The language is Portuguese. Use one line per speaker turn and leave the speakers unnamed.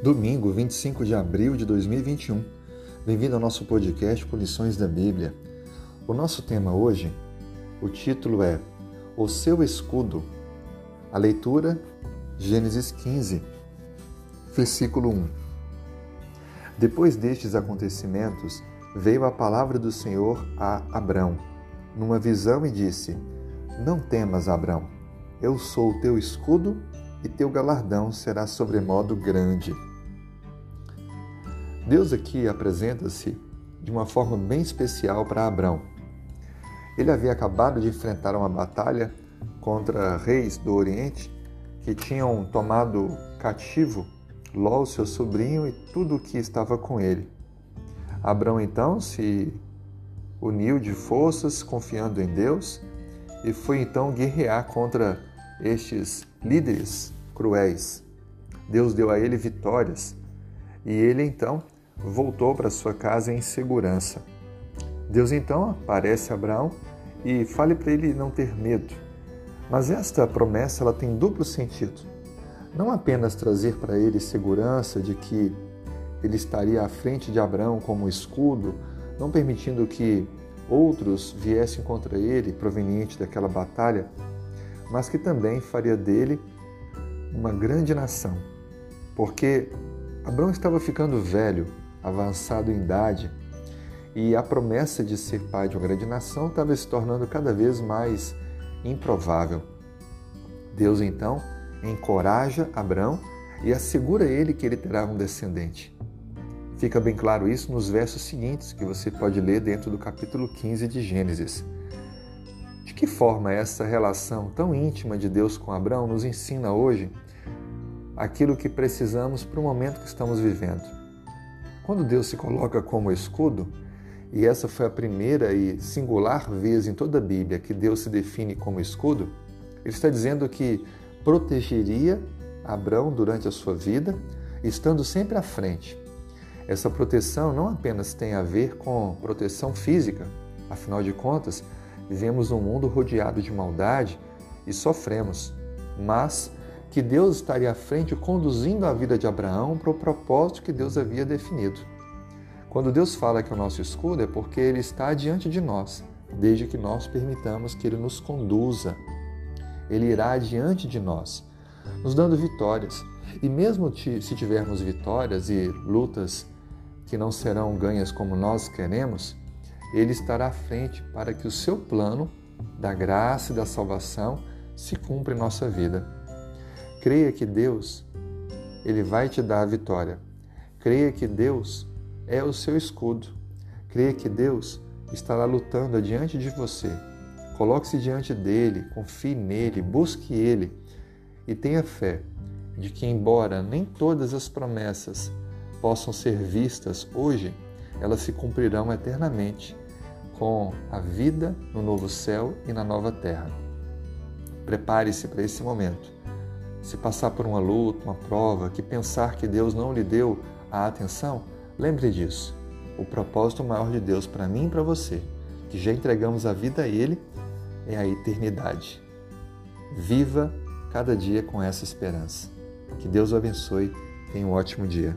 Domingo, 25 de abril de 2021. Bem-vindo ao nosso podcast por lições da Bíblia. O nosso tema hoje, o título é O seu escudo. A leitura, Gênesis 15, versículo 1. Depois destes acontecimentos, veio a palavra do Senhor a Abrão, numa visão e disse: Não temas, Abrão, eu sou o teu escudo e teu galardão será sobremodo grande. Deus aqui apresenta-se de uma forma bem especial para Abrão. Ele havia acabado de enfrentar uma batalha contra reis do Oriente que tinham tomado cativo Ló, seu sobrinho, e tudo o que estava com ele. Abrão então se uniu de forças, confiando em Deus, e foi então guerrear contra estes líderes cruéis. Deus deu a ele vitórias e ele então voltou para sua casa em segurança. Deus então aparece a Abraão e fale para ele não ter medo. Mas esta promessa ela tem duplo sentido. Não apenas trazer para ele segurança de que ele estaria à frente de Abraão como escudo, não permitindo que outros viessem contra ele proveniente daquela batalha, mas que também faria dele uma grande nação. Porque Abraão estava ficando velho, avançado em idade, e a promessa de ser pai de uma grande nação estava se tornando cada vez mais improvável. Deus então encoraja Abraão e assegura ele que ele terá um descendente. Fica bem claro isso nos versos seguintes que você pode ler dentro do capítulo 15 de Gênesis. De que forma essa relação tão íntima de Deus com Abraão nos ensina hoje aquilo que precisamos para o momento que estamos vivendo? Quando Deus se coloca como escudo, e essa foi a primeira e singular vez em toda a Bíblia que Deus se define como escudo, ele está dizendo que protegeria Abraão durante a sua vida, estando sempre à frente. Essa proteção não apenas tem a ver com proteção física, afinal de contas, vivemos num mundo rodeado de maldade e sofremos, mas que Deus estaria à frente conduzindo a vida de Abraão para o propósito que Deus havia definido. Quando Deus fala que é o nosso escudo é porque ele está diante de nós, desde que nós permitamos que ele nos conduza. Ele irá diante de nós, nos dando vitórias. E mesmo se tivermos vitórias e lutas que não serão ganhas como nós queremos, ele estará à frente para que o seu plano da graça e da salvação se cumpra em nossa vida. Creia que Deus, ele vai te dar a vitória. Creia que Deus é o seu escudo. Creia que Deus estará lutando adiante de você. Coloque-se diante dele, confie nele, busque ele e tenha fé de que, embora nem todas as promessas possam ser vistas hoje, elas se cumprirão eternamente com a vida no novo céu e na nova terra. Prepare-se para esse momento se passar por uma luta, uma prova, que pensar que Deus não lhe deu a atenção, lembre disso. O propósito maior de Deus para mim e para você, que já entregamos a vida a Ele, é a eternidade. Viva cada dia com essa esperança. Que Deus o abençoe. Tenha um ótimo dia.